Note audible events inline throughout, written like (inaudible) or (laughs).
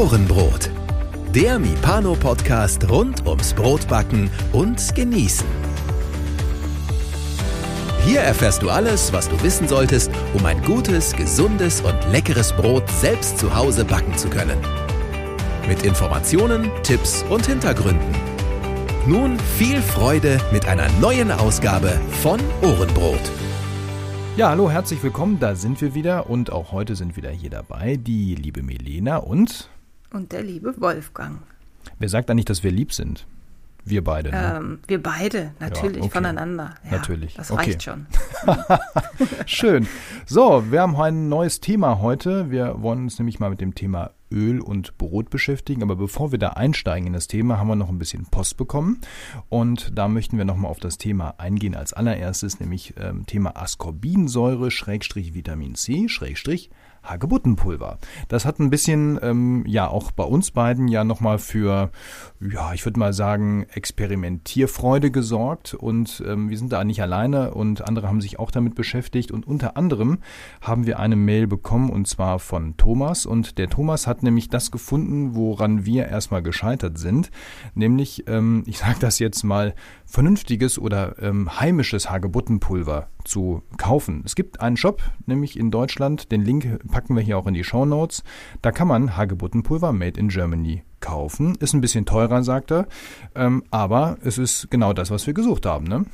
Ohrenbrot. Der Mipano-Podcast rund ums Brotbacken und Genießen. Hier erfährst du alles, was du wissen solltest, um ein gutes, gesundes und leckeres Brot selbst zu Hause backen zu können. Mit Informationen, Tipps und Hintergründen. Nun viel Freude mit einer neuen Ausgabe von Ohrenbrot. Ja, hallo, herzlich willkommen, da sind wir wieder und auch heute sind wieder hier dabei die liebe Melena und Und der liebe Wolfgang. wer sagt eigentlich, dass wir lieb sind? Wir beide. Ne? Ähm, wir beide, natürlich, okay. voneinander. Ja, Natürlich, Das okay. reicht schon. (laughs) Schön. So, wir haben ein neues Thema heute. Wir wollen uns nämlich mal mit dem Thema Öl und Brot beschäftigen. Aber bevor wir da einsteigen in das Thema, haben wir noch ein bisschen Post bekommen. Und da möchten wir nochmal auf das Thema eingehen als allererstes, nämlich ähm, Thema Ascorbinsäure, Schrägstrich Vitamin C, Schrägstrich Hagebuttenpulver. Das hat ein bisschen, ähm, ja, auch bei uns beiden ja nochmal für, ja, ich würde mal sagen, Experimentierfreude gesorgt. Und ähm, wir sind da nicht alleine und andere haben sich auch damit beschäftigt. Und unter anderem haben wir eine Mail bekommen und zwar von Thomas. Und der Thomas hat nämlich das gefunden, woran wir erstmal gescheitert sind. Nämlich, ähm, ich sage das jetzt mal, vernünftiges oder ähm, heimisches Hagebuttenpulver zu kaufen. Es gibt einen Shop, nämlich in Deutschland, den Link packen wir hier auch in die Show Notes. Da kann man Hagebuttenpulver Made in Germany kaufen. Ist ein bisschen teurer, sagt er, ähm, aber es ist genau das, was wir gesucht haben. Ne?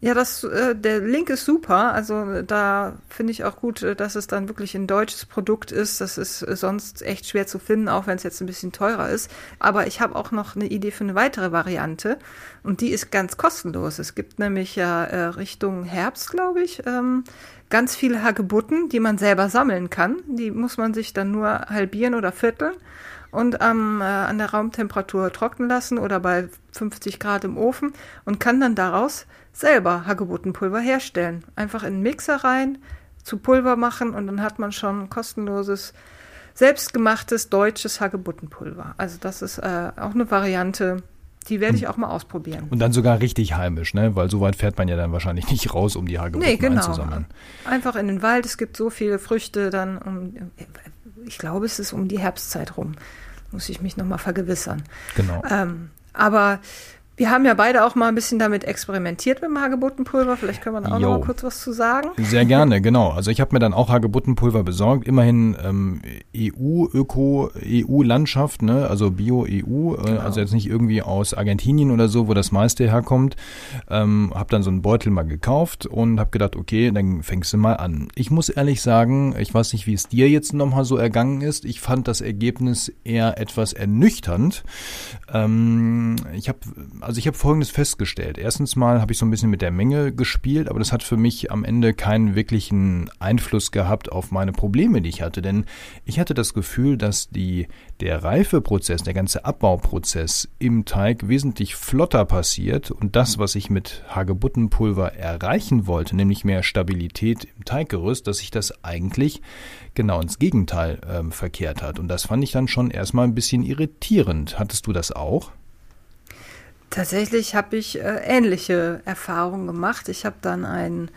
Ja, das, äh, der Link ist super. Also da finde ich auch gut, äh, dass es dann wirklich ein deutsches Produkt ist. Das ist äh, sonst echt schwer zu finden, auch wenn es jetzt ein bisschen teurer ist. Aber ich habe auch noch eine Idee für eine weitere Variante und die ist ganz kostenlos. Es gibt nämlich ja äh, Richtung Herbst, glaube ich, ähm, ganz viele Hagebutten, die man selber sammeln kann. Die muss man sich dann nur halbieren oder vierteln und ähm, äh, an der Raumtemperatur trocknen lassen oder bei 50 Grad im Ofen und kann dann daraus selber Hagebuttenpulver herstellen. Einfach in einen Mixer rein, zu Pulver machen und dann hat man schon kostenloses, selbstgemachtes deutsches Hagebuttenpulver. Also das ist äh, auch eine Variante, die werde ich auch mal ausprobieren. Und dann sogar richtig heimisch, ne? weil so weit fährt man ja dann wahrscheinlich nicht raus, um die Hagebutten Nee, genau. einzusammeln. Einfach in den Wald, es gibt so viele Früchte dann, um, ich glaube, es ist um die Herbstzeit rum. Muss ich mich nochmal vergewissern. Genau. Ähm, aber wir haben ja beide auch mal ein bisschen damit experimentiert mit dem Hagebuttenpulver. Vielleicht können wir da auch Jo. noch mal kurz was zu sagen. Sehr gerne, genau. Also ich habe mir dann auch Hagebuttenpulver besorgt. Immerhin ähm, EU, Öko, EU-Landschaft, ne? also Bio-EU, äh, also jetzt nicht irgendwie aus Argentinien oder so, wo das meiste herkommt. Ähm, habe dann so einen Beutel mal gekauft und habe gedacht, okay, dann fängst du mal an. Ich muss ehrlich sagen, ich weiß nicht, wie es dir jetzt nochmal so ergangen ist. Ich fand das Ergebnis eher etwas ernüchternd. Ähm, ich habe also ich habe Folgendes festgestellt. Erstens mal habe ich so ein bisschen mit der Menge gespielt, aber das hat für mich am Ende keinen wirklichen Einfluss gehabt auf meine Probleme, die ich hatte. Denn ich hatte das Gefühl, dass die, der Reifeprozess, der ganze Abbauprozess im Teig wesentlich flotter passiert und das, was ich mit Hagebuttenpulver erreichen wollte, nämlich mehr Stabilität im Teiggerüst, dass sich das eigentlich genau ins Gegenteil ähm, verkehrt hat. Und das fand ich dann schon erstmal ein bisschen irritierend. Hattest du das auch? Tatsächlich habe ich äh, ähnliche Erfahrungen gemacht. Ich habe dann ein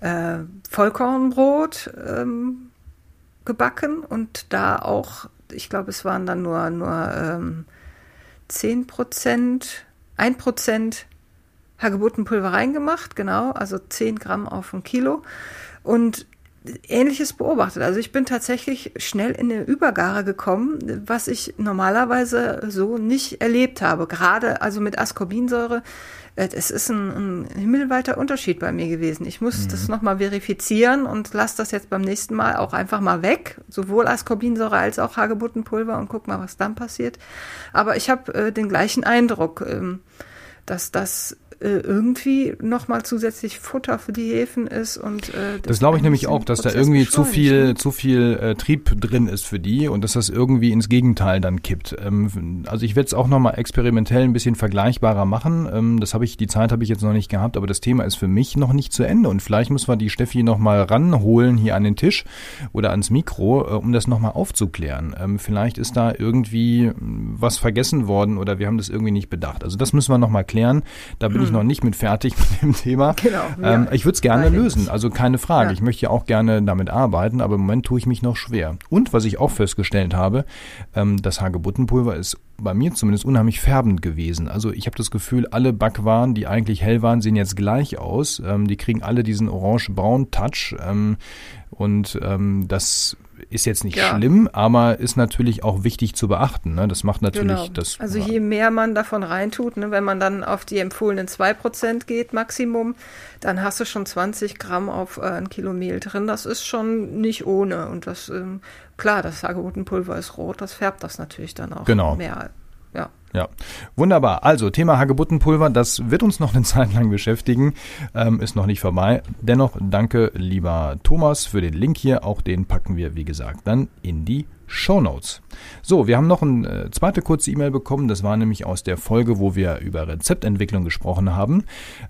äh, Vollkornbrot ähm, gebacken und da auch, ich glaube, es waren dann nur, nur ähm, 10 Prozent, 1 Prozent Hagebuttenpulver reingemacht, genau, also 10 Gramm auf ein Kilo. Und Ähnliches beobachtet. Also ich bin tatsächlich schnell in eine Übergare gekommen, was ich normalerweise so nicht erlebt habe. Gerade also mit Ascorbinsäure. äh, Es ist ein, ein himmelweiter Unterschied bei mir gewesen. Ich muss das nochmal verifizieren und lasse das jetzt beim nächsten Mal auch einfach mal weg. Sowohl Ascorbinsäure als auch Hagebuttenpulver und guck mal, was dann passiert. Aber ich habe äh, den gleichen Eindruck, ähm, dass das äh, irgendwie nochmal zusätzlich Futter für die Hefen ist und äh, Das glaube ich nämlich auch, dass da Prozess irgendwie zu viel, ne? zu viel äh, Trieb drin ist für die und dass das irgendwie ins Gegenteil dann kippt. Ähm, also ich werde es auch nochmal experimentell ein bisschen vergleichbarer machen. Ähm, das habe ich, die Zeit habe ich jetzt noch nicht gehabt, aber das Thema ist für mich noch nicht zu Ende und vielleicht müssen wir die Steffi nochmal ranholen hier an den Tisch oder ans Mikro, äh, um das nochmal aufzuklären. Ähm, vielleicht ist da irgendwie mh, was vergessen worden oder wir haben das irgendwie nicht bedacht. Also das müssen wir nochmal erklären. Da bin hm. ich noch nicht mit fertig mit dem Thema. Genau. Ähm, ich würde es gerne lösen, also keine Frage. Ja. Ich möchte ja auch gerne damit arbeiten, aber im Moment tue ich mich noch schwer. Und was ich auch festgestellt habe, ähm, das Hagebuttenpulver ist bei mir zumindest unheimlich färbend gewesen. Also ich habe das Gefühl, alle Backwaren, die eigentlich hell waren, sehen jetzt gleich aus. Ähm, die kriegen alle diesen orange-braun Touch. Ähm, und ähm, das ist jetzt nicht ja. schlimm, aber ist natürlich auch wichtig zu beachten. Ne? Das macht natürlich genau. das. Also je mehr man davon reintut, ne, wenn man dann auf die empfohlenen 2% geht, Maximum, dann hast du schon 20 Gramm auf äh, ein Kilo Mehl drin. Das ist schon nicht ohne. Und das, ähm, klar, das Hagebuttenpulver ist rot, das färbt das natürlich dann auch genau. mehr. Ja. Wunderbar. Also Thema Hagebuttenpulver, das wird uns noch eine (laughs) Zeit lang beschäftigen, ähm, ist noch nicht vorbei. Dennoch danke, lieber Thomas, für den Link hier. Auch den packen wir, wie gesagt, dann in die Show Notes. So, wir haben noch eine äh, zweite kurze E-Mail bekommen. Das war nämlich aus der Folge, wo wir über Rezeptentwicklung gesprochen haben.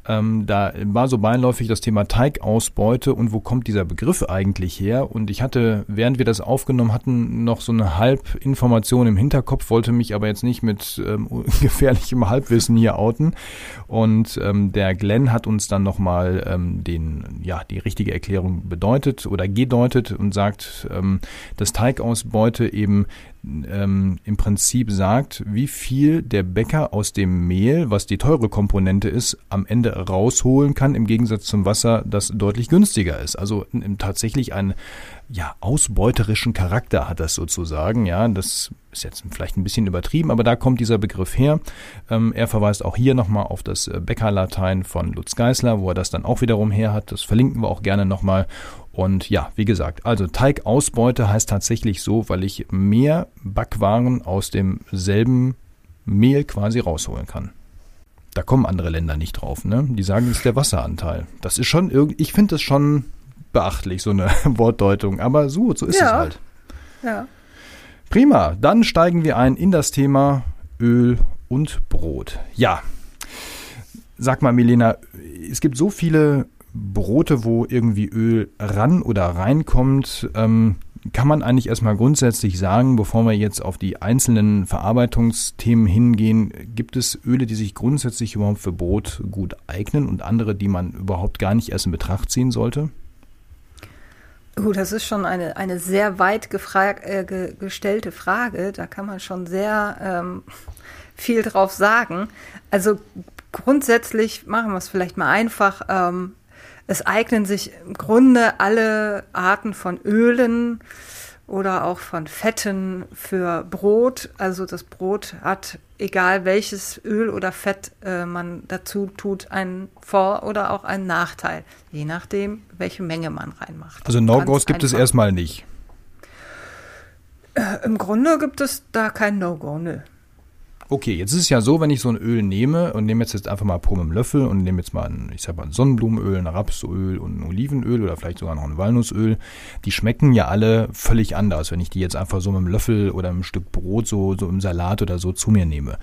Ähm, da war so beiläufig das Thema Teigausbeute und wo kommt dieser Begriff eigentlich her? Und ich hatte, während wir das aufgenommen hatten, noch so eine Halbinformation im Hinterkopf, wollte mich aber jetzt nicht mit ähm, (laughs) gefährlichem Halbwissen hier outen. Und ähm, der Glenn hat uns dann nochmal ähm, ja, die richtige Erklärung bedeutet oder gedeutet und sagt, ähm, das Teigausbeute heute eben ähm, im Prinzip sagt, wie viel der Bäcker aus dem Mehl, was die teure Komponente ist, am Ende rausholen kann, im Gegensatz zum Wasser, das deutlich günstiger ist. Also tatsächlich ein ja, ausbeuterischen Charakter hat das sozusagen. Ja, das ist jetzt vielleicht ein bisschen übertrieben, aber da kommt dieser Begriff her. Ähm, er verweist auch hier nochmal auf das äh, Bäckerlatein von Lutz Geisler, wo er das dann auch wiederum her hat. Das verlinken wir auch gerne nochmal. Und ja, wie gesagt, also Teigausbeute heißt tatsächlich so, weil ich mehr Backwaren aus demselben Mehl quasi rausholen kann. Da kommen andere Länder nicht drauf, ne? Die sagen, es ist der Wasseranteil. Das ist schon irgendwie, ich finde das schon beachtlich, so eine (laughs) Wortdeutung. Aber so, so ist ja. es halt. Ja. Prima, dann steigen wir ein in das Thema Öl und Brot. Ja, sag mal, Milena, es gibt so viele Brote, wo irgendwie Öl ran oder reinkommt. Ähm, kann man eigentlich erstmal grundsätzlich sagen, bevor wir jetzt auf die einzelnen Verarbeitungsthemen hingehen, gibt es Öle, die sich grundsätzlich überhaupt für Brot gut eignen und andere, die man überhaupt gar nicht erst in Betracht ziehen sollte? Uh, das ist schon eine, eine sehr weit gefrag, äh, ge, gestellte Frage. Da kann man schon sehr ähm, viel drauf sagen. Also grundsätzlich machen wir es vielleicht mal einfach. Ähm, es eignen sich im Grunde alle Arten von Ölen oder auch von Fetten für Brot. Also das Brot hat, egal welches Öl oder Fett äh, man dazu tut, einen Vor- oder auch einen Nachteil, je nachdem, welche Menge man reinmacht. Also No-Gos gibt es erstmal nicht. Äh, Im Grunde gibt es da kein No-Go, nö. Okay, jetzt ist es ja so, wenn ich so ein Öl nehme und nehme jetzt, jetzt einfach mal Po mit dem Löffel und nehme jetzt mal ein, ich sag mal ein Sonnenblumenöl, ein Rapsöl und ein Olivenöl oder vielleicht sogar noch ein Walnussöl, die schmecken ja alle völlig anders, wenn ich die jetzt einfach so mit einem Löffel oder einem Stück Brot so, so im Salat oder so zu mir nehme.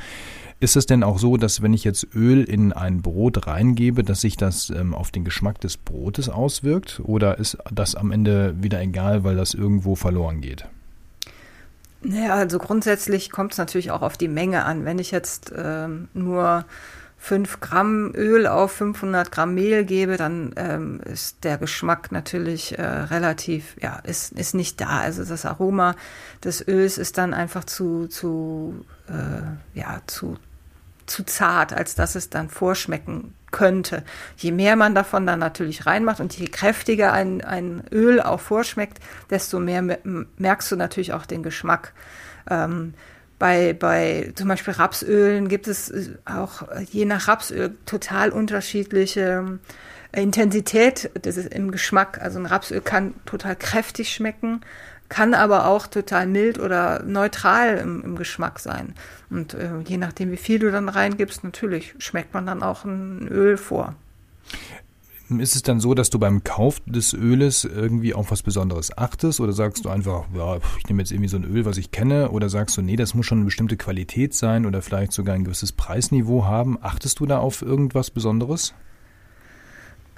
Ist es denn auch so, dass wenn ich jetzt Öl in ein Brot reingebe, dass sich das ähm, auf den Geschmack des Brotes auswirkt? Oder ist das am Ende wieder egal, weil das irgendwo verloren geht? Naja, also grundsätzlich kommt es natürlich auch auf die Menge an. Wenn ich jetzt ähm, nur 5 Gramm Öl auf 500 Gramm Mehl gebe, dann ähm, ist der Geschmack natürlich äh, relativ, ja, ist, ist nicht da. Also das Aroma des Öls ist dann einfach zu, zu, äh, ja, zu, zu zart, als dass es dann vorschmecken könnte. Je mehr man davon dann natürlich reinmacht und je kräftiger ein, ein Öl auch vorschmeckt, desto mehr merkst du natürlich auch den Geschmack. Ähm, bei, bei zum Beispiel Rapsölen gibt es äh, auch je nach Rapsöl total unterschiedliche äh, Intensität das ist im Geschmack. Also ein Rapsöl kann total kräftig schmecken, kann aber auch total mild oder neutral im, im Geschmack sein. Und äh, je nachdem, wie viel du dann reingibst, natürlich schmeckt man dann auch ein Öl vor. Ist es dann so, dass du beim Kauf des Öles irgendwie auf was Besonderes achtest oder sagst du einfach, ja, ich nehme jetzt irgendwie so ein Öl, was ich kenne oder sagst du, nee, das muss schon eine bestimmte Qualität sein oder vielleicht sogar ein gewisses Preisniveau haben? Achtest du da auf irgendwas Besonderes?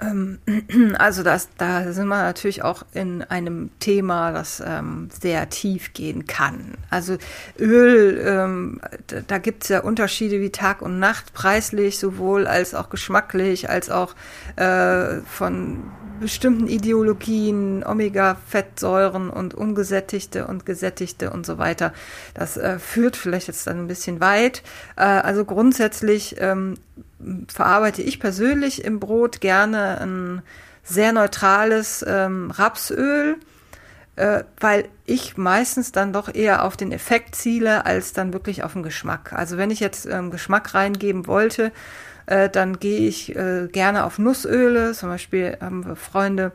Ähm, (clears throat) also das, da sind wir natürlich auch in einem Thema, das ähm, sehr tief gehen kann. Also Öl, ähm, da, gibt es ja Unterschiede wie Tag und Nacht, preislich sowohl als auch geschmacklich, als auch äh, von bestimmten Ideologien, Omega-Fettsäuren und ungesättigte und gesättigte und so weiter. Das äh, führt vielleicht jetzt dann ein bisschen weit. Äh, also grundsätzlich ähm, verarbeite ich persönlich im Brot gerne ein sehr neutrales ähm, Rapsöl, äh, weil ich meistens dann doch eher auf den Effekt ziele, als dann wirklich auf den Geschmack. Also wenn ich jetzt ähm, Geschmack reingeben wollte, äh, dann gehe ich äh, gerne auf Nussöle. Zum Beispiel haben wir Freunde,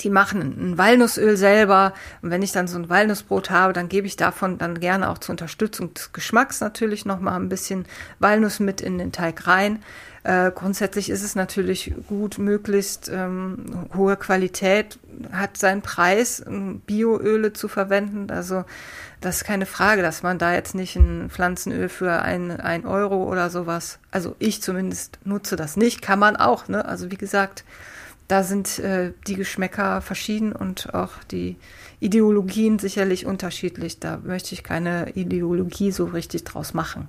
die machen ein Walnussöl selber. Und wenn ich dann so ein Walnussbrot habe, dann gebe ich davon dann gerne auch zur Unterstützung des Geschmacks natürlich nochmal ein bisschen Walnuss mit in den Teig rein. Äh, grundsätzlich ist es natürlich gut, möglichst ähm, hohe Qualität hat seinen Preis, Bioöle zu verwenden. Also das ist keine Frage, dass man da jetzt nicht ein Pflanzenöl für ein, ein Euro oder sowas, also ich zumindest nutze das nicht, kann man auch. Ne? Also wie gesagt, da sind äh, die Geschmäcker verschieden und auch die Ideologien sicherlich unterschiedlich. Da möchte ich keine Ideologie so richtig draus machen.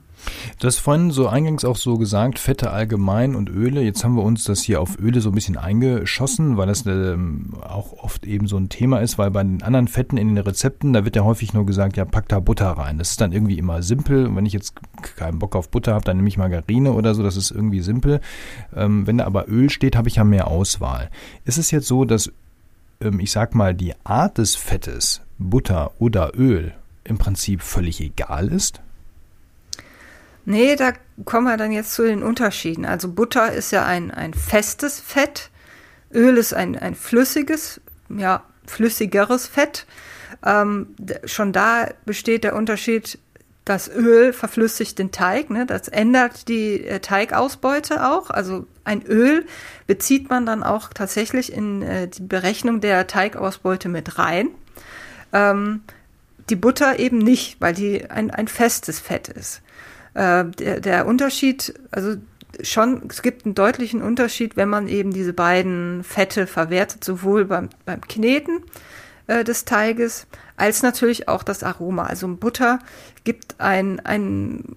Du hast vorhin so eingangs auch so gesagt, Fette allgemein und Öle. Jetzt haben wir uns das hier auf Öle so ein bisschen eingeschossen, weil das ähm, auch oft eben so ein Thema ist, weil bei den anderen Fetten in den Rezepten, da wird ja häufig nur gesagt, ja, pack da Butter rein. Das ist dann irgendwie immer simpel. Und wenn ich jetzt keinen Bock auf Butter habe, dann nehme ich Margarine oder so, das ist irgendwie simpel. Ähm, wenn da aber Öl steht, habe ich ja mehr Auswahl. Ist es jetzt so, dass ich sag mal, die Art des Fettes, Butter oder Öl, im Prinzip völlig egal ist? Nee, da kommen wir dann jetzt zu den Unterschieden. Also Butter ist ja ein, ein festes Fett, Öl ist ein, ein flüssiges, ja, flüssigeres Fett. Ähm, schon da besteht der Unterschied das Öl verflüssigt den Teig, ne? das ändert die äh, Teigausbeute auch. Also ein Öl bezieht man dann auch tatsächlich in äh, die Berechnung der Teigausbeute mit rein. Ähm, die Butter eben nicht, weil die ein, ein festes Fett ist. Äh, der, der Unterschied, also schon, es gibt einen deutlichen Unterschied, wenn man eben diese beiden Fette verwertet, sowohl beim, beim Kneten äh, des Teiges als natürlich auch das Aroma. Also Butter gibt ein, ein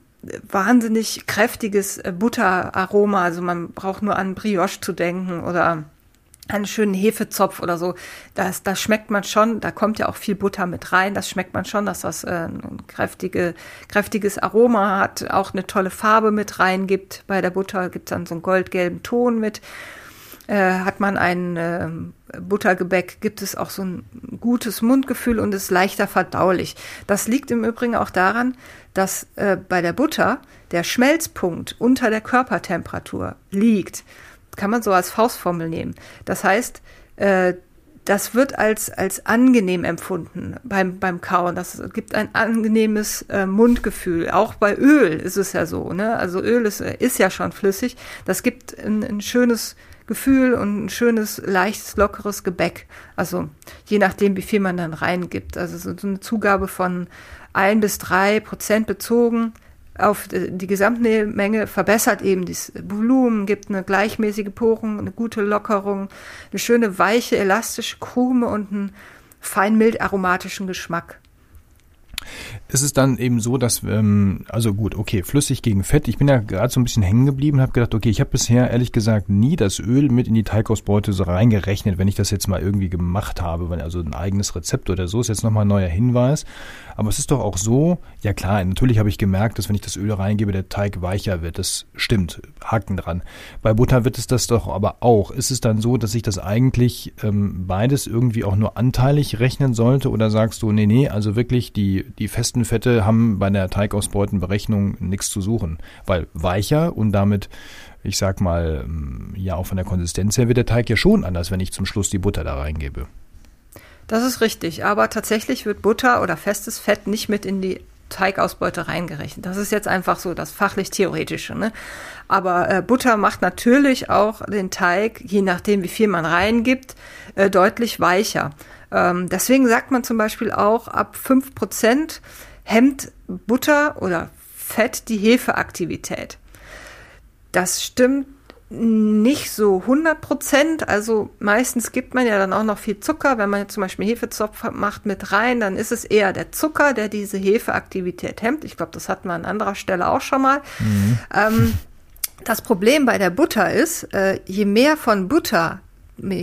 wahnsinnig kräftiges äh, Butteraroma. Also man braucht nur an Brioche zu denken oder einen schönen Hefezopf oder so. Das, das schmeckt man schon, da kommt ja auch viel Butter mit rein. Das schmeckt man schon, dass das äh, ein kräftige, kräftiges Aroma hat, auch eine tolle Farbe mit reingibt. Bei der Butter gibt es dann so einen goldgelben Ton mit. Äh, hat man ein äh, Buttergebäck, gibt es auch so ein gutes Mundgefühl und ist leichter verdaulich. Das liegt im Übrigen auch daran, dass äh, bei der Butter der Schmelzpunkt unter der Körpertemperatur liegt. Kann man so als Faustformel nehmen. Das heißt, äh, das wird als, als angenehm empfunden beim, beim Kauen. Das gibt ein angenehmes äh, Mundgefühl. Auch bei Öl ist es ja so. Ne? Also Öl ist, ist ja schon flüssig. Das gibt ein, ein schönes Gefühl und ein schönes, leichtes, lockeres Gebäck. Also je nachdem, wie viel man dann reingibt. Also so eine Zugabe von ein bis drei Prozent bezogen auf die Gesamtmenge verbessert eben das Volumen, gibt eine gleichmäßige Porung, eine gute Lockerung, eine schöne weiche, elastische Krume und einen fein mild aromatischen Geschmack ist es dann eben so, dass, ähm, also gut, okay, flüssig gegen Fett. Ich bin ja gerade so ein bisschen hängen geblieben habe gedacht, okay, ich habe bisher ehrlich gesagt nie das Öl mit in die Teigausbeute so reingerechnet, wenn ich das jetzt mal irgendwie gemacht habe, wenn also ein eigenes Rezept oder so ist jetzt nochmal ein neuer Hinweis. Aber es ist doch auch so, ja klar, natürlich habe ich gemerkt, dass wenn ich das Öl reingebe, der Teig weicher wird. Das stimmt, Haken dran. Bei Butter wird es das doch aber auch. Ist es dann so, dass ich das eigentlich ähm, beides irgendwie auch nur anteilig rechnen sollte oder sagst du, nee, nee, also wirklich die, die festen Fette haben bei der Teigausbeutenberechnung nichts zu suchen, weil weicher und damit ich sag mal, ähm, ja, auch von der Konsistenz her wird der Teig ja schon anders, wenn ich zum Schluss die Butter da reingebe. Das ist richtig, aber tatsächlich wird Butter oder festes Fett nicht mit in die Teigausbeute reingerechnet. Das ist jetzt einfach so das fachlich-theoretische. Ne? Aber äh, Butter macht natürlich auch den Teig, je nachdem, wie viel man reingibt, äh, deutlich weicher. Ähm, deswegen sagt man zum Beispiel auch, ab 5% hemmt Butter oder Fett die Hefeaktivität. Das stimmt nicht so 100 Prozent. Also meistens gibt man ja dann auch noch viel Zucker. Wenn man zum Beispiel Hefezopf macht mit rein, dann ist es eher der Zucker, der diese Hefeaktivität hemmt. Ich glaube, das hatten wir an anderer Stelle auch schon mal. Mhm. Ähm, das Problem bei der Butter ist, äh, je mehr von Butter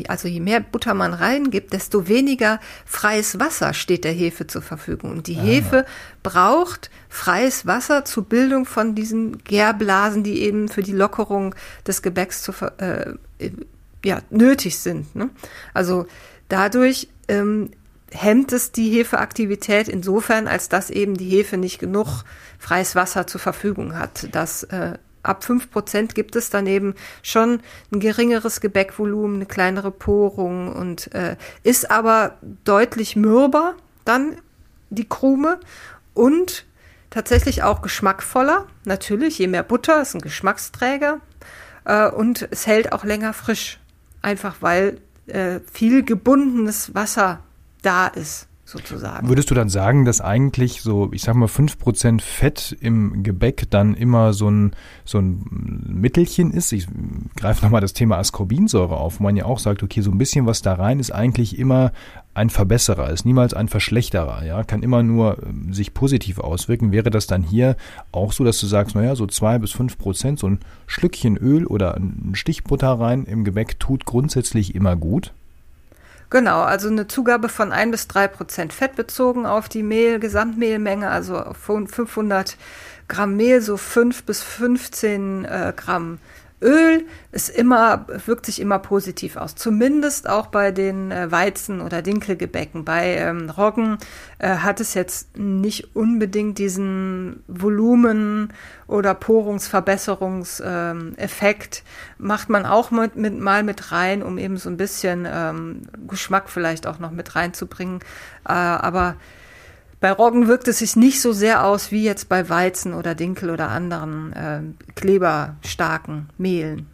also je mehr Butter man reingibt, desto weniger freies Wasser steht der Hefe zur Verfügung. Und die ah. Hefe braucht freies Wasser zur Bildung von diesen Gärblasen, die eben für die Lockerung des Gebäcks zu, äh, ja, nötig sind. Ne? Also dadurch ähm, hemmt es die Hefeaktivität insofern, als dass eben die Hefe nicht genug freies Wasser zur Verfügung hat. Das äh, ab 5% gibt es daneben schon ein geringeres Gebäckvolumen, eine kleinere Porung und äh, ist aber deutlich mürber dann die Krume und tatsächlich auch geschmackvoller. Natürlich, je mehr Butter ist ein Geschmacksträger äh, und es hält auch länger frisch, einfach weil äh, viel gebundenes Wasser da ist sozusagen. Würdest du dann sagen, dass eigentlich so, ich sag mal, 5% Fett im Gebäck dann immer so ein, so ein Mittelchen ist? Ich greife nochmal das Thema Ascorbinsäure auf, wo man ja auch sagt, okay, so ein bisschen was da rein ist eigentlich immer ein Verbesserer, ist niemals ein Verschlechterer, ja, kann immer nur ähm, sich positiv auswirken. Wäre das dann hier auch so, dass du sagst, naja, so zwei bis fünf Prozent, so ein Schlückchen Öl oder ein Stich Butter rein im Gebäck tut grundsätzlich immer gut? Genau, also eine Zugabe von ein bis drei Prozent Fett bezogen auf die Mehl, Gesamtmehlmenge, also von 500 Gramm Mehl, so fünf bis 15 äh, Gramm Öl ist immer, wirkt sich immer positiv aus. Zumindest auch bei den äh, Weizen- oder Dinkelgebäcken. Bei ähm, Roggen äh, hat es jetzt nicht unbedingt diesen Volumen- oder Porungsverbesserungseffekt. Ähm, Macht man auch mit, mit, mal mit rein, um eben so ein bisschen ähm, Geschmack vielleicht auch noch mit reinzubringen. Äh, aber bei Roggen wirkt es sich nicht so sehr aus wie jetzt bei Weizen oder Dinkel oder anderen äh, kleberstarken Mehlen.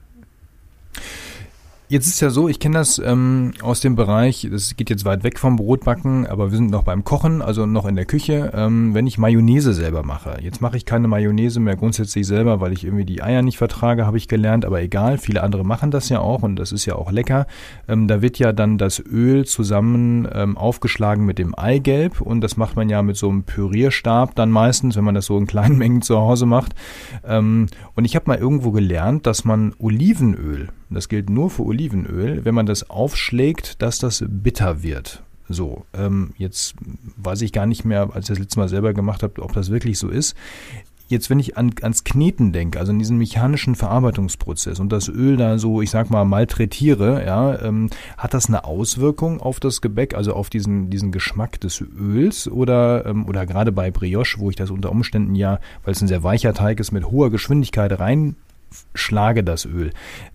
Jetzt ist ja so, ich kenne das ähm, aus dem Bereich, das geht jetzt weit weg vom Brotbacken, aber wir sind noch beim Kochen, also noch in der Küche, ähm, wenn ich Mayonnaise selber mache. Jetzt mache ich keine Mayonnaise mehr grundsätzlich selber, weil ich irgendwie die Eier nicht vertrage, habe ich gelernt, aber egal, viele andere machen das ja auch und das ist ja auch lecker. Ähm, da wird ja dann das Öl zusammen ähm, aufgeschlagen mit dem Eigelb und das macht man ja mit so einem Pürierstab dann meistens, wenn man das so in kleinen (laughs) Mengen zu Hause macht. Ähm, und ich habe mal irgendwo gelernt, dass man Olivenöl das gilt nur für Olivenöl, wenn man das aufschlägt, dass das bitter wird. So, ähm, jetzt weiß ich gar nicht mehr, als ich das letzte Mal selber gemacht habe, ob das wirklich so ist. Jetzt, wenn ich an, ans Kneten denke, also an diesen mechanischen Verarbeitungsprozess und das Öl da so, ich sag mal, malträtiere, ja, ähm, hat das eine Auswirkung auf das Gebäck, also auf diesen, diesen Geschmack des Öls oder, ähm, oder gerade bei Brioche, wo ich das unter Umständen ja, weil es ein sehr weicher Teig ist, mit hoher Geschwindigkeit rein schlage das Öl.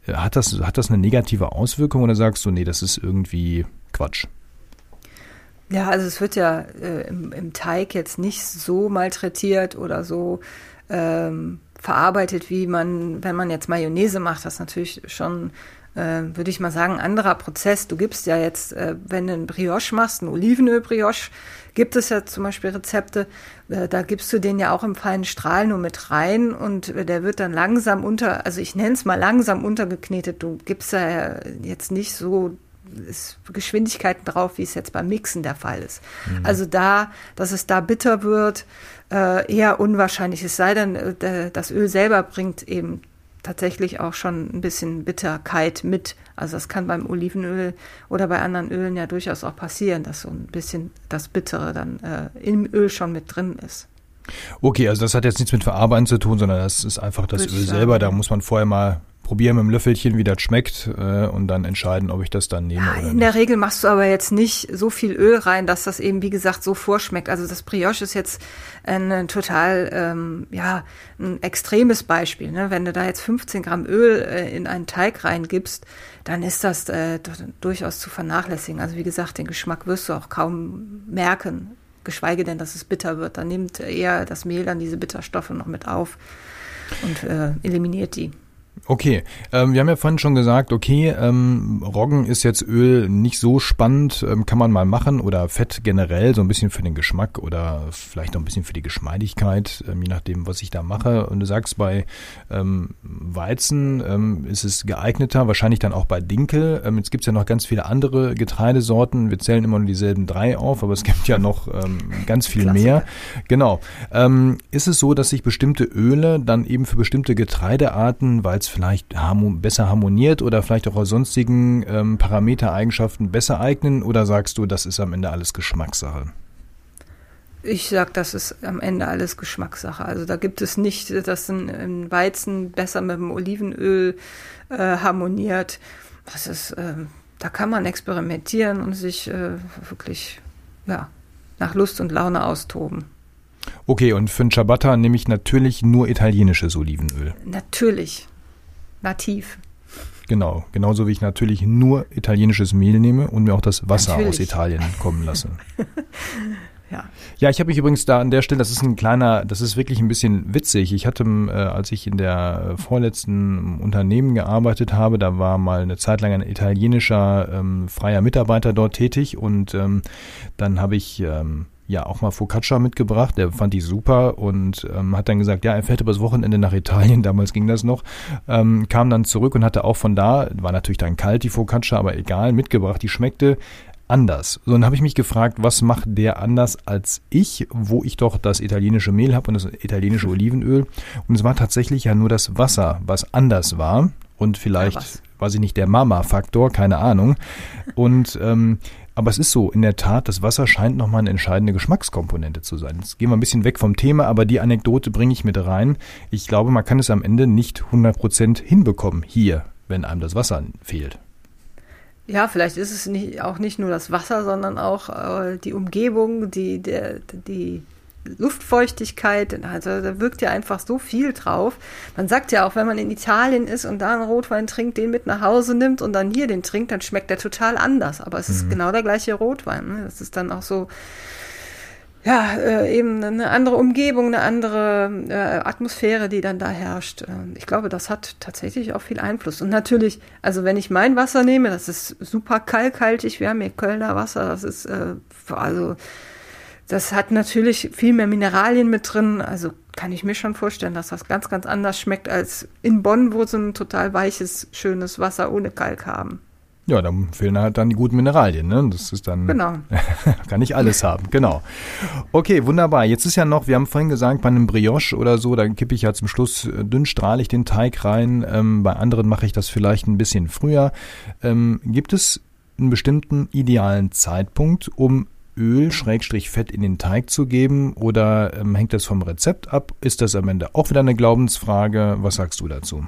Äh, hat das, hat das eine negative Auswirkung oder sagst du, nee, das ist irgendwie Quatsch? Ja, also es wird ja äh, im, im, Teig jetzt nicht so malträtiert oder so ähm, verarbeitet, wie man, wenn man jetzt Mayonnaise macht, das ist natürlich schon, äh, würde ich mal sagen, ein anderer Prozess. Du gibst ja jetzt, äh, wenn du ein Brioche machst, ein Olivenöl-Brioche, gibt es ja zum Beispiel Rezepte, äh, da gibst du den ja auch im feinen Strahl nur mit rein und äh, der wird dann langsam unter, also ich nenne es mal langsam untergeknetet. Du gibst da jetzt nicht so Geschwindigkeiten drauf, wie es jetzt beim Mixen der Fall ist. Mhm. Also da, dass es da bitter wird, äh, eher unwahrscheinlich. Es sei denn, das Öl selber bringt eben tatsächlich auch schon ein bisschen Bitterkeit mit. Also das kann beim Olivenöl oder bei anderen Ölen ja durchaus auch passieren, dass so ein bisschen das Bittere dann äh, im Öl schon mit drin ist. Okay, also das hat jetzt nichts mit Verarbeiten zu tun, sondern das ist einfach das Öl selber. Da muss man vorher mal probieren mit dem Löffelchen, wie das schmeckt äh, und dann entscheiden, ob ich das dann nehme ja, oder in nicht. In der Regel machst du aber jetzt nicht so viel Öl rein, dass das eben, wie gesagt, so vorschmeckt. Also das Brioche ist jetzt ein total, ähm, ja, ein extremes Beispiel. Ne? Wenn du da jetzt 15 Gramm Öl äh, in einen Teig reingibst, dann ist das äh, durchaus zu vernachlässigen. Also wie gesagt, den Geschmack wirst du auch kaum merken, geschweige denn, dass es bitter wird. Dann nimmt eher das Mehl dann diese Bitterstoffe noch mit auf und äh, eliminiert die. Okay, ähm, wir haben ja vorhin schon gesagt, okay, ähm, Roggen ist jetzt Öl nicht so spannend, ähm, kann man mal machen oder Fett generell, so ein bisschen für den Geschmack oder vielleicht auch ein bisschen für die Geschmeidigkeit, ähm, je nachdem, was ich da mache. Und du sagst, bei ähm, Weizen ähm, ist es geeigneter, wahrscheinlich dann auch bei Dinkel. Ähm, jetzt gibt's ja noch ganz viele andere Getreidesorten. Wir zählen immer nur dieselben drei auf, aber es gibt ja noch ähm, ganz viel Klassiker. mehr. Genau. Ähm, ist es so, dass sich bestimmte Öle dann eben für bestimmte Getreidearten, weil es vielleicht harmo besser harmoniert oder vielleicht auch aus sonstigen ähm, Parametereigenschaften besser eignen? Oder sagst du, das ist am Ende alles Geschmackssache? Ich sag, das ist am Ende alles Geschmackssache. Also da gibt es nicht, dass ein, Weizen besser mit dem Olivenöl äh, harmoniert. Das ist, ähm, da kann man experimentieren und sich äh, wirklich ja, nach Lust und Laune austoben. Okay, und für ein Ciabatta nehme ich natürlich nur italienisches Olivenöl. Natürlich. Nativ. Genau, genauso wie ich natürlich nur italienisches Mehl nehme und mir auch das Wasser Natürlich. aus Italien (laughs) kommen lasse. (laughs) Ja. Ja, ich habe mich übrigens da an der Stelle, das ist ein kleiner, das ist wirklich ein bisschen witzig. Ich hatte, äh, als ich in der äh, vorletzten Unternehmen gearbeitet habe, da war mal eine Zeit lang ein italienischer ähm, freier Mitarbeiter dort tätig und ähm, dann habe ich ähm, ja auch mal Focaccia mitgebracht, der fand die super und ähm, hat dann gesagt, ja, er fährt übers Wochenende nach Italien, (laughs) damals ging das noch, ähm, kam dann zurück und hatte auch von da, war natürlich dann kalt die Focaccia, aber egal, mitgebracht, die schmeckte anders. So, dann habe ich mich gefragt, was macht der anders als ich, wo ich doch das italienische Mehl habe und das italienische (laughs) Olivenöl. Und es war tatsächlich ja nur das Wasser, was anders war. Und vielleicht, Ja, weiß ich nicht, der Mama-Faktor, keine Ahnung. Und ähm, aber es ist so, in der Tat, das Wasser scheint nochmal eine entscheidende Geschmackskomponente zu sein. Jetzt gehen wir ein bisschen weg vom Thema, aber die Anekdote bringe ich mit rein. Ich glaube, man kann es am Ende nicht 100% hinbekommen hier, wenn einem das Wasser fehlt. Ja, vielleicht ist es nicht, auch nicht nur das Wasser, sondern auch äh, die Umgebung, die, der, die Luftfeuchtigkeit. Also da wirkt ja einfach so viel drauf. Man sagt ja auch, wenn man in Italien ist und da einen Rotwein trinkt, den mit nach Hause nimmt und dann hier den trinkt, dann schmeckt der total anders. Aber es ist genau der gleiche Rotwein. Ne? Das ist dann auch so, ja, äh, eben eine andere Umgebung, eine andere äh, Atmosphäre, die dann da herrscht. Ähm, Ich glaube, das hat tatsächlich auch viel Einfluss. Und natürlich, also wenn ich mein Wasser nehme, das ist super kalkhaltig. Wir haben hier Kölner Wasser, das ist äh, also das hat natürlich viel mehr Mineralien mit drin. Also kann ich mir schon vorstellen, dass das ganz, ganz anders schmeckt als in Bonn, wo sie ein total weiches, schönes Wasser ohne Kalk haben. Ja, dann fehlen halt dann die guten Mineralien, ne? Das ist dann. Genau. (laughs) Kann ich alles haben, genau. Okay, wunderbar. Jetzt ist ja noch, wir haben vorhin gesagt, bei einem Brioche oder so, da kippe ich ja zum Schluss äh, dünn strahle ich den Teig rein. Ähm, bei anderen mache ich das vielleicht ein bisschen früher. Ähm, gibt es einen bestimmten idealen Zeitpunkt, um Öl, Schrägstrich Fett in den Teig zu geben oder ähm, hängt das vom Rezept ab? Ist das am Ende auch wieder eine Glaubensfrage? Was sagst du dazu?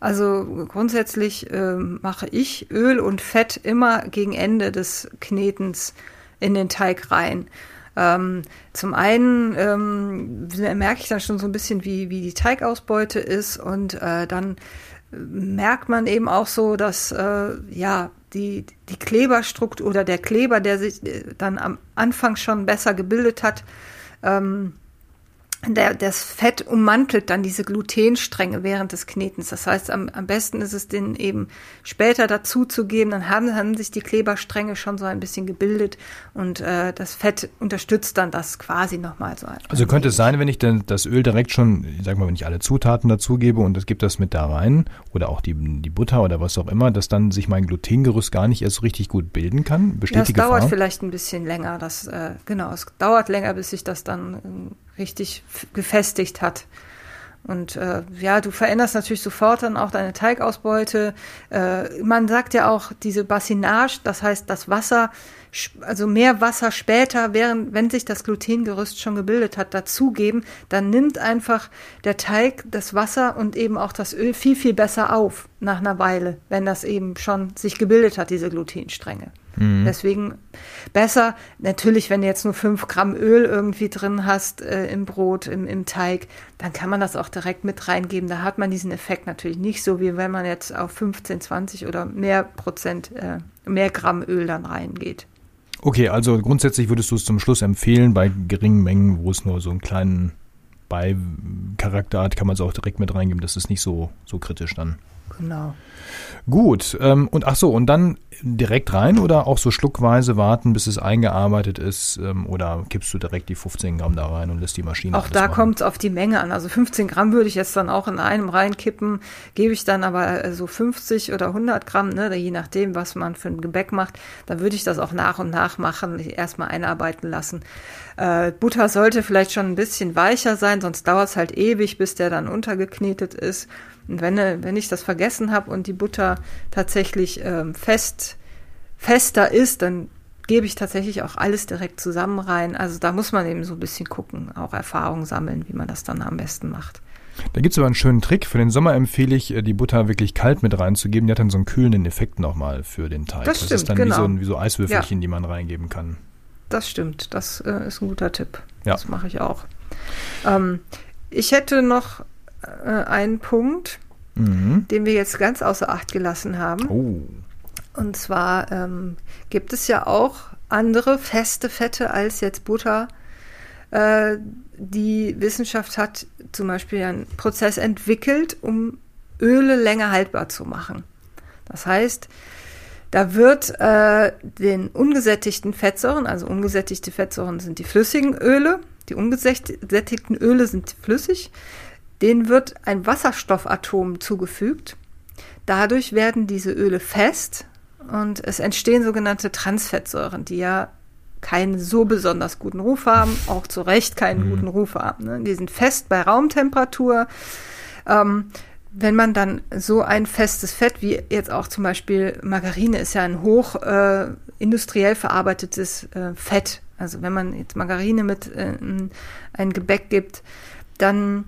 Also grundsätzlich ähm, mache ich Öl und Fett immer gegen Ende des Knetens in den Teig rein. Ähm, zum einen ähm, merke ich dann schon so ein bisschen, wie, wie die Teigausbeute ist und äh, dann merkt man eben auch so, dass äh, ja die, die Kleberstruktur oder der Kleber, der sich äh, dann am Anfang schon besser gebildet hat, ähm, der, das Fett ummantelt dann diese Glutenstränge während des Knetens. Das heißt, am, am besten ist es, den eben später dazu zu geben. Dann haben, haben sich die Kleberstränge schon so ein bisschen gebildet und äh, das Fett unterstützt dann das quasi nochmal so. Also könnte es sein, wenn ich denn das Öl direkt schon, ich sag mal, wenn ich alle Zutaten dazugebe und es gibt das mit da rein oder auch die, die Butter oder was auch immer, dass dann sich mein Glutengerüst gar nicht erst so richtig gut bilden kann? Besteht Gefahr? dauert vielleicht ein bisschen länger. Das, äh, genau, es dauert länger, bis sich das dann äh, richtig gefestigt hat. Und äh, ja, du veränderst natürlich sofort dann auch deine Teigausbeute. Äh, man sagt ja auch diese Bassinage, das heißt das Wasser, also mehr Wasser später, während wenn sich das Glutengerüst schon gebildet hat, dazugeben, dann nimmt einfach der Teig das Wasser und eben auch das Öl viel viel besser auf nach einer Weile, wenn das eben schon sich gebildet hat, diese Glutenstränge. Deswegen besser, natürlich, wenn du jetzt nur fünf Gramm Öl irgendwie drin hast äh, im Brot, im, im Teig, dann kann man das auch direkt mit reingeben. Da hat man diesen Effekt natürlich nicht so, wie wenn man jetzt auf 15, 20 oder mehr Prozent, äh, mehr Gramm Öl dann reingeht. Okay, also grundsätzlich würdest du es zum Schluss empfehlen, bei geringen Mengen, wo es nur so einen kleinen Beicharakter kann man es auch direkt mit reingeben. Das ist nicht so, so kritisch dann. Genau. Gut, ähm, und ach so, und dann direkt rein oder auch so schluckweise warten, bis es eingearbeitet ist? Ähm, oder kippst du direkt die 15 Gramm da rein und lässt die Maschine Auch da kommt es auf die Menge an. Also 15 Gramm würde ich jetzt dann auch in einem reinkippen, gebe ich dann aber so 50 oder 100 Gramm, ne, je nachdem, was man für ein Gebäck macht, dann würde ich das auch nach und nach machen, erstmal einarbeiten lassen. Äh, Butter sollte vielleicht schon ein bisschen weicher sein, sonst dauert es halt ewig, bis der dann untergeknetet ist. Und wenn, wenn ich das vergessen habe und die Butter tatsächlich ähm, fest, fester ist, dann gebe ich tatsächlich auch alles direkt zusammen rein. Also da muss man eben so ein bisschen gucken, auch Erfahrungen sammeln, wie man das dann am besten macht. Da gibt es aber einen schönen Trick. Für den Sommer empfehle ich, äh, die Butter wirklich kalt mit reinzugeben. Die hat dann so einen kühlenden Effekt nochmal für den Teig. Das, stimmt, das ist dann genau. wie, so, wie so Eiswürfelchen, ja. die man reingeben kann. Das stimmt. Das äh, ist ein guter Tipp. Ja. Das mache ich auch. Ähm, ich hätte noch äh, einen Punkt, mhm. den wir jetzt ganz außer Acht gelassen haben. Oh. Und zwar ähm, gibt es ja auch andere feste Fette als jetzt Butter. Äh, die Wissenschaft hat zum Beispiel einen Prozess entwickelt, um Öle länger haltbar zu machen. Das heißt, da wird äh, den ungesättigten Fettsäuren, also ungesättigte Fettsäuren sind die flüssigen Öle, die ungesättigten Öle sind flüssig, denen wird ein Wasserstoffatom zugefügt. Dadurch werden diese Öle fest und es entstehen sogenannte Transfettsäuren, die ja keinen so besonders guten Ruf haben, auch zu Recht keinen mhm. guten Ruf haben. Ne? Die sind fest bei Raumtemperatur. Ähm, wenn man dann so ein festes Fett, wie jetzt auch zum Beispiel Margarine ist ja ein hoch äh, industriell verarbeitetes äh, Fett. Also wenn man jetzt Margarine mit äh, ein Gebäck gibt, dann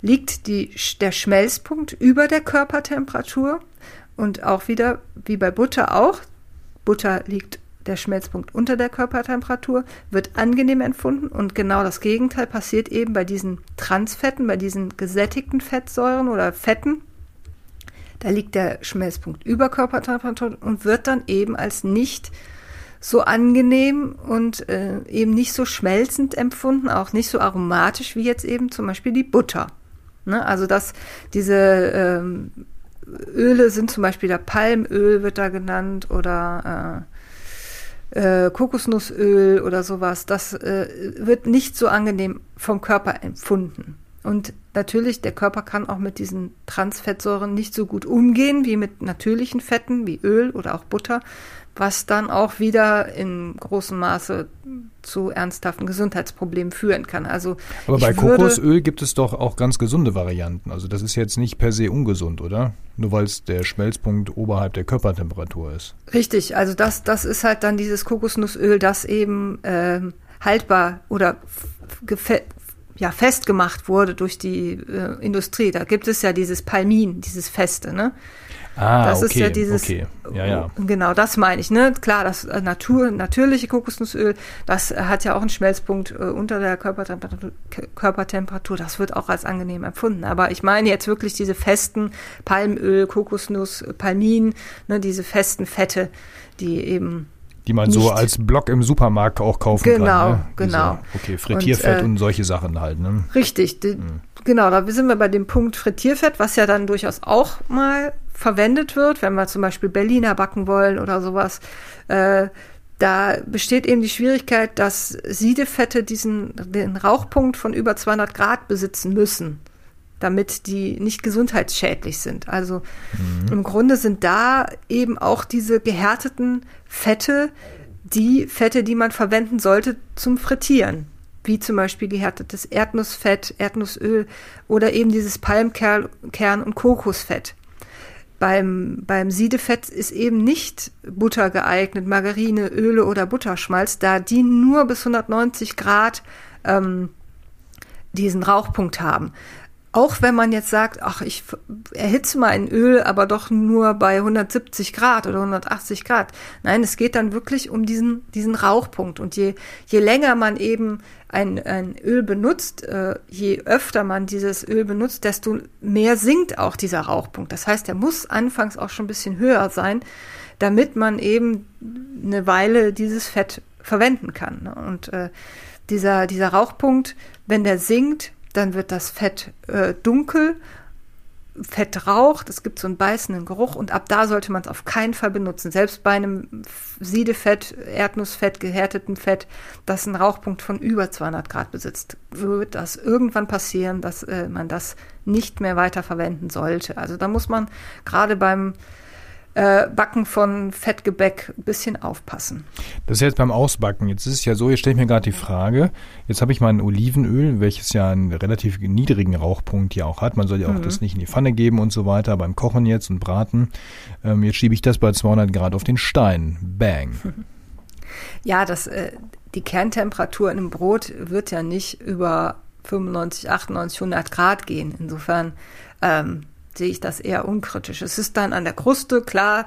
liegt die, der Schmelzpunkt über der Körpertemperatur und auch wieder wie bei Butter auch. Butter liegt der Schmelzpunkt unter der Körpertemperatur, wird angenehm empfunden und genau das Gegenteil passiert eben bei diesen Transfetten, bei diesen gesättigten Fettsäuren oder Fetten. Da liegt der Schmelzpunkt über Körpertemperatur und wird dann eben als nicht so angenehm und äh, eben nicht so schmelzend empfunden, auch nicht so aromatisch wie jetzt eben zum Beispiel die Butter. Ne? Also dass diese ähm, Öle sind zum Beispiel der Palmöl wird da genannt oder äh, äh, Kokosnussöl oder sowas. Das äh, wird nicht so angenehm vom Körper empfunden. Und natürlich, der Körper kann auch mit diesen Transfettsäuren nicht so gut umgehen wie mit natürlichen Fetten wie Öl oder auch Butter was dann auch wieder in großem Maße zu ernsthaften Gesundheitsproblemen führen kann. Also Aber bei Kokosöl gibt es doch auch ganz gesunde Varianten. Also das ist jetzt nicht per se ungesund, oder? Nur weil es der Schmelzpunkt oberhalb der Körpertemperatur ist. Richtig, also das, das ist halt dann dieses Kokosnussöl, das eben äh, haltbar oder ja, festgemacht wurde durch die äh, Industrie. Da gibt es ja dieses Palmin, dieses Feste, ne? Ah, das okay, ist ja dieses, okay. Ja, ja. genau, das meine ich, ne? Klar, das äh, Natur, natürliche Kokosnussöl, das hat ja auch einen Schmelzpunkt äh, unter der Körpertemperatur, Körpertemperatur, das wird auch als angenehm empfunden. Aber ich meine jetzt wirklich diese festen Palmöl, Kokosnuss, Palmin, ne, diese festen Fette, die eben die man so als Block im Supermarkt auch kaufen genau, kann. Ne? Genau, genau. Okay, Frittierfett und, äh, und, solche Sachen halt. Ne? Richtig, die, hm. genau, da sind wir bei dem Punkt Frittierfett, was ja dann durchaus auch mal verwendet wird, wenn wir zum Beispiel Berliner backen wollen oder sowas. Äh, da besteht eben die Schwierigkeit, dass Siedefette diesen den Rauchpunkt von über 200 Grad besitzen müssen, damit die nicht gesundheitsschädlich sind. Also mhm. im Grunde sind da eben auch diese gehärteten Fette die Fette, die man verwenden sollte zum Frittieren wie zum Beispiel gehärtetes Erdnussfett, Erdnussöl oder eben dieses Palmkern- und Kokosfett. Beim, beim Siedefett ist eben nicht Butter geeignet, Margarine, Öle oder Butterschmalz, da die nur bis 190 Grad ähm, diesen Rauchpunkt haben. Auch wenn man jetzt sagt, ach, ich erhitze mal ein Öl, aber doch nur bei 170 Grad oder 180 Grad. Nein, es geht dann wirklich um diesen, diesen Rauchpunkt. Und je, je länger man eben ein, ein Öl benutzt, äh, je öfter man dieses Öl benutzt, desto mehr sinkt auch dieser Rauchpunkt. Das heißt, er muss anfangs auch schon ein bisschen höher sein, damit man eben eine Weile dieses Fett verwenden kann. Und äh, dieser, dieser Rauchpunkt, wenn der sinkt, dann wird das Fett äh, dunkel Fett raucht, es gibt so einen beißenden Geruch und ab da sollte man es auf keinen Fall benutzen. Selbst bei einem Siedefett, Erdnussfett, gehärteten Fett, das einen Rauchpunkt von über 200 Grad besitzt, wird das irgendwann passieren, dass äh, man das nicht mehr weiter verwenden sollte. Also da muss man gerade beim äh, Backen von Fettgebäck ein bisschen aufpassen. Das ist jetzt beim Ausbacken. Jetzt ist es ja so, jetzt stelle ich mir gerade die Frage, jetzt habe ich mein Olivenöl, welches ja einen relativ niedrigen Rauchpunkt ja auch hat. Man soll ja auch mhm. das nicht in die Pfanne geben und so weiter, beim Kochen jetzt und Braten. Ähm, jetzt schiebe ich das bei 200 Grad auf den Stein. Bang. (laughs) Ja, das, äh, die Kerntemperatur in einem Brot wird ja nicht über 95, 98, 100 Grad gehen. Insofern ähm, sehe ich das eher unkritisch. Es ist dann an der Kruste, klar,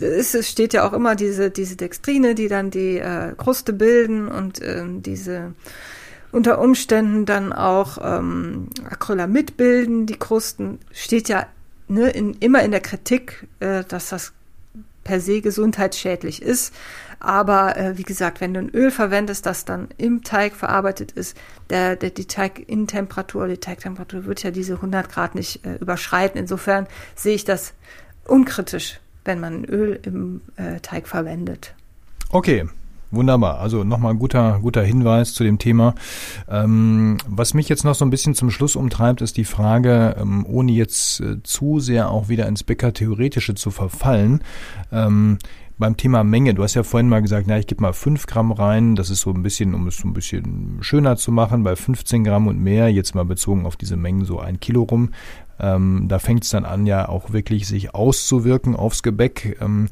es, steht ja auch immer diese, diese Dextrine, die dann die äh, Kruste bilden und ähm, diese unter Umständen dann auch ähm, Acrylamid bilden, die Krusten, steht ja ne, in, immer in der Kritik, äh, dass das per se gesundheitsschädlich ist. Aber äh, wie gesagt, wenn du ein Öl verwendest, das dann im Teig verarbeitet ist, der, der, die Teiginnentemperatur, die Teigtemperatur wird ja diese 100 Grad nicht äh, überschreiten. Insofern sehe ich das unkritisch, wenn man Öl im äh, Teig verwendet. Okay, Wunderbar. Also nochmal ein guter, guter Hinweis zu dem Thema. Ähm, was mich jetzt noch so ein bisschen zum Schluss umtreibt, ist die Frage, ähm, ohne jetzt äh, zu sehr auch wieder ins Bäcker-Theoretische zu verfallen. Ähm, beim Thema Menge, du hast ja vorhin mal gesagt, na, ich gebe mal 5 Gramm rein, das ist so ein bisschen, um es so ein bisschen schöner zu machen, bei 15 Gramm und mehr, jetzt mal bezogen auf diese Mengen so ein Kilo rum, ähm, da fängt es dann an, ja auch wirklich sich auszuwirken aufs Gebäck. Ähm,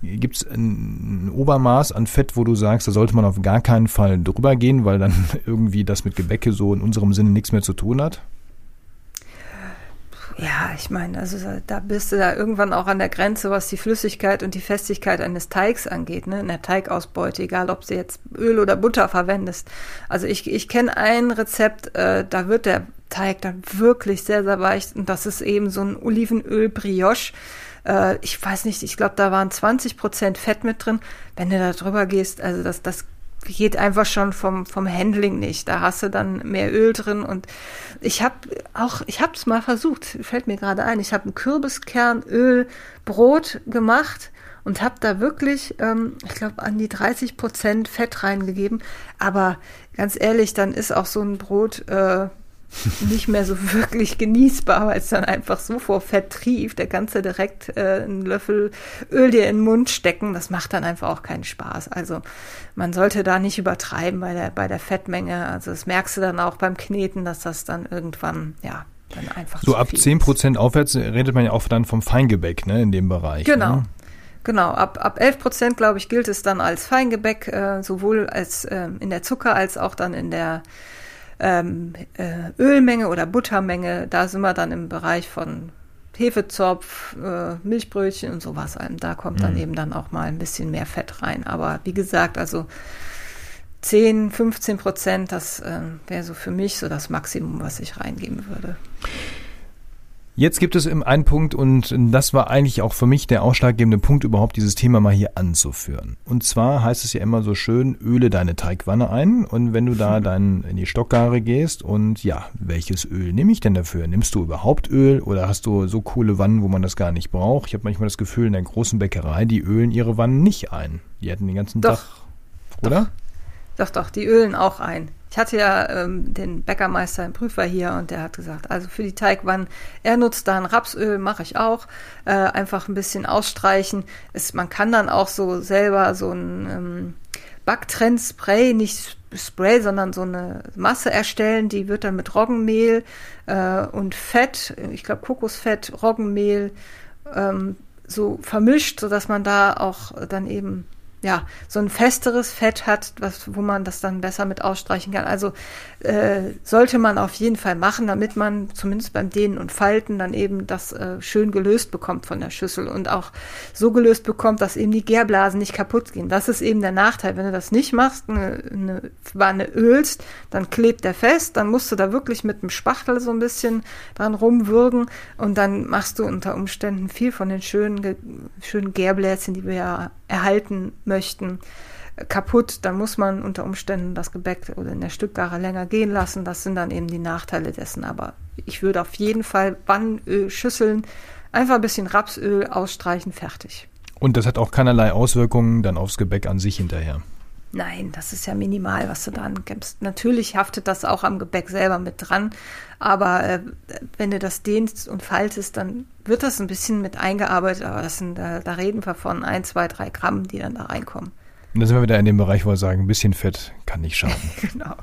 Gibt es ein Obermaß an Fett, wo du sagst, da sollte man auf gar keinen Fall drüber gehen, weil dann (laughs) irgendwie das mit Gebäcke so in unserem Sinne nichts mehr zu tun hat? Ja, ich meine, also da bist du da irgendwann auch an der Grenze, was die Flüssigkeit und die Festigkeit eines Teigs angeht, ne? In der Teigausbeute, egal ob du jetzt Öl oder Butter verwendest. Also ich, ich kenne ein Rezept, äh, da wird der Teig dann wirklich sehr, sehr weich und das ist eben so ein Olivenöl-Brioche. Äh, ich weiß nicht, ich glaube, da waren 20 Prozent Fett mit drin. Wenn du da drüber gehst, also das, das geht einfach schon vom, vom Handling nicht. Da hast du dann mehr Öl drin und ich habe auch, ich habe es mal versucht, fällt mir gerade ein, ich habe ein Kürbiskernölbrot gemacht und habe da wirklich, ähm, ich glaube, an die 30 Prozent Fett reingegeben. Aber ganz ehrlich, dann ist auch so ein Brot äh, (laughs) nicht mehr so wirklich genießbar, weil es dann einfach so vor Fett trieft. Der du direkt äh, einen Löffel Öl dir in den Mund stecken. Das macht dann einfach auch keinen Spaß. Also man sollte da nicht übertreiben bei der, bei der Fettmenge. Also das merkst du dann auch beim Kneten, dass das dann irgendwann, ja, dann einfach so ab 10 Prozent aufwärts redet man ja auch dann vom Feingebäck, ne, in dem Bereich. Genau. Ne? Genau, ab, ab 11 Prozent, glaube ich, gilt es dann als Feingebäck, äh, sowohl als äh, in der Zucker als auch dann in der ähm, äh, Ölmenge oder Buttermenge, da sind wir dann im Bereich von Hefezopf, äh, Milchbrötchen und sowas. Da kommt dann mhm. eben dann auch mal ein bisschen mehr Fett rein. Aber wie gesagt, also 10, 15 Prozent, das äh, wäre so für mich so das Maximum, was ich reingeben würde. Jetzt gibt es einen Punkt und das war eigentlich auch für mich der ausschlaggebende Punkt, überhaupt dieses Thema mal hier anzuführen. Und zwar heißt es ja immer so schön, öle deine Teigwanne ein und wenn du da dann in die Stockgare gehst und ja, welches Öl nehme ich denn dafür? Nimmst du überhaupt Öl oder hast du so coole Wannen, wo man das gar nicht braucht? Ich habe manchmal das Gefühl, in der großen Bäckerei, die ölen ihre Wannen nicht ein. Die hätten den ganzen doch, Tag, oder? Doch, doch, die ölen auch ein. Ich hatte ja ähm, den Bäckermeister, den Prüfer hier und der hat gesagt, also für die Teigwannen, er nutzt dann Rapsöl, mache ich auch, äh, einfach ein bisschen ausstreichen. Es, man kann dann auch so selber so ein ähm, Backtrend-Spray, nicht Spray, sondern so eine Masse erstellen, die wird dann mit Roggenmehl äh, und Fett, ich glaube Kokosfett, Roggenmehl, ähm, so vermischt, sodass man da auch dann eben ja, so ein festeres Fett hat, was, wo man das dann besser mit ausstreichen kann. Also äh, sollte man auf jeden Fall machen, damit man zumindest beim Dehnen und Falten dann eben das äh, schön gelöst bekommt von der Schüssel und auch so gelöst bekommt, dass eben die Gärblasen nicht kaputt gehen. Das ist eben der Nachteil. Wenn du das nicht machst, eine, eine Wanne ölst, dann klebt der fest, dann musst du da wirklich mit dem Spachtel so ein bisschen dran rumwürgen und dann machst du unter Umständen viel von den schönen, schönen Gärbläschen, die wir ja erhalten möchten, kaputt, dann muss man unter Umständen das Gebäck oder in der Stückgare länger gehen lassen. Das sind dann eben die Nachteile dessen. Aber ich würde auf jeden Fall Pannenöl, Schüsseln, einfach ein bisschen Rapsöl ausstreichen, fertig. Und das hat auch keinerlei Auswirkungen dann aufs Gebäck an sich hinterher. Nein, das ist ja minimal, was du da angibst. Natürlich haftet das auch am Gebäck selber mit dran, aber äh, wenn du das dehnst und faltest, dann wird das ein bisschen mit eingearbeitet, aber das sind, da, da reden wir von ein, zwei, drei Gramm, die dann da reinkommen. Und da sind wir wieder in dem Bereich, wo wir sagen, ein bisschen Fett kann nicht schaden. (laughs) genau,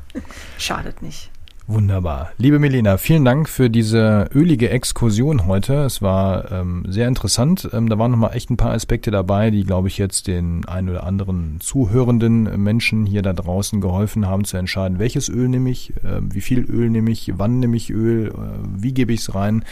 schadet nicht. Wunderbar. Liebe Melina, vielen Dank für diese ölige Exkursion heute. Es war ähm, sehr interessant. Ähm, da waren nochmal echt ein paar Aspekte dabei, die, glaube ich, jetzt den ein oder anderen zuhörenden Menschen hier da draußen geholfen haben zu entscheiden, welches Öl nehme ich, äh, wie viel Öl nehme ich, wann nehme ich Öl, äh, wie gebe ich es rein.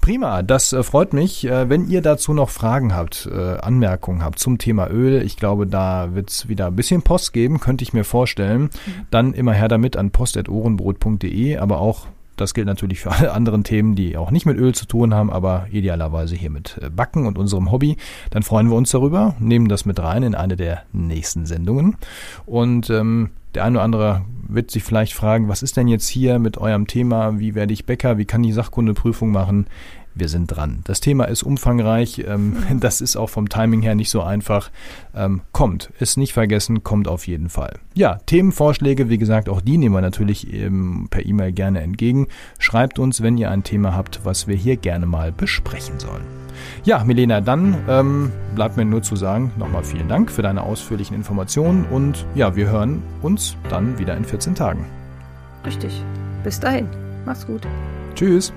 Prima, das äh, freut mich. Äh, wenn ihr dazu noch Fragen habt, äh, Anmerkungen habt zum Thema Öl, ich glaube, da wird es wieder ein bisschen Post geben, könnte ich mir vorstellen. Mhm. Dann immer her damit an post.ohrenbrot.de, aber auch das gilt natürlich für alle anderen Themen, die auch nicht mit Öl zu tun haben, aber idealerweise hier mit Backen und unserem Hobby. Dann freuen wir uns darüber, nehmen das mit rein in eine der nächsten Sendungen. Und ähm, der eine oder andere wird sich vielleicht fragen, was ist denn jetzt hier mit eurem Thema? Wie werde ich Bäcker? Wie kann ich Sachkundeprüfung machen? Wir sind dran. Das Thema ist umfangreich, ähm, (laughs) das ist auch vom Timing her nicht so einfach. Ähm, kommt, ist nicht vergessen, kommt auf jeden Fall. Ja, Themenvorschläge, wie gesagt, auch die nehmen wir natürlich ähm, per E-Mail gerne entgegen. Schreibt uns, wenn ihr ein Thema habt, was wir hier gerne mal besprechen sollen. Ja, Milena, dann ähm, bleibt mir nur zu sagen, nochmal vielen Dank für deine ausführlichen Informationen und ja, wir hören uns dann wieder in 14 Tagen. Richtig. Bis dahin. Mach's gut. Tschüss.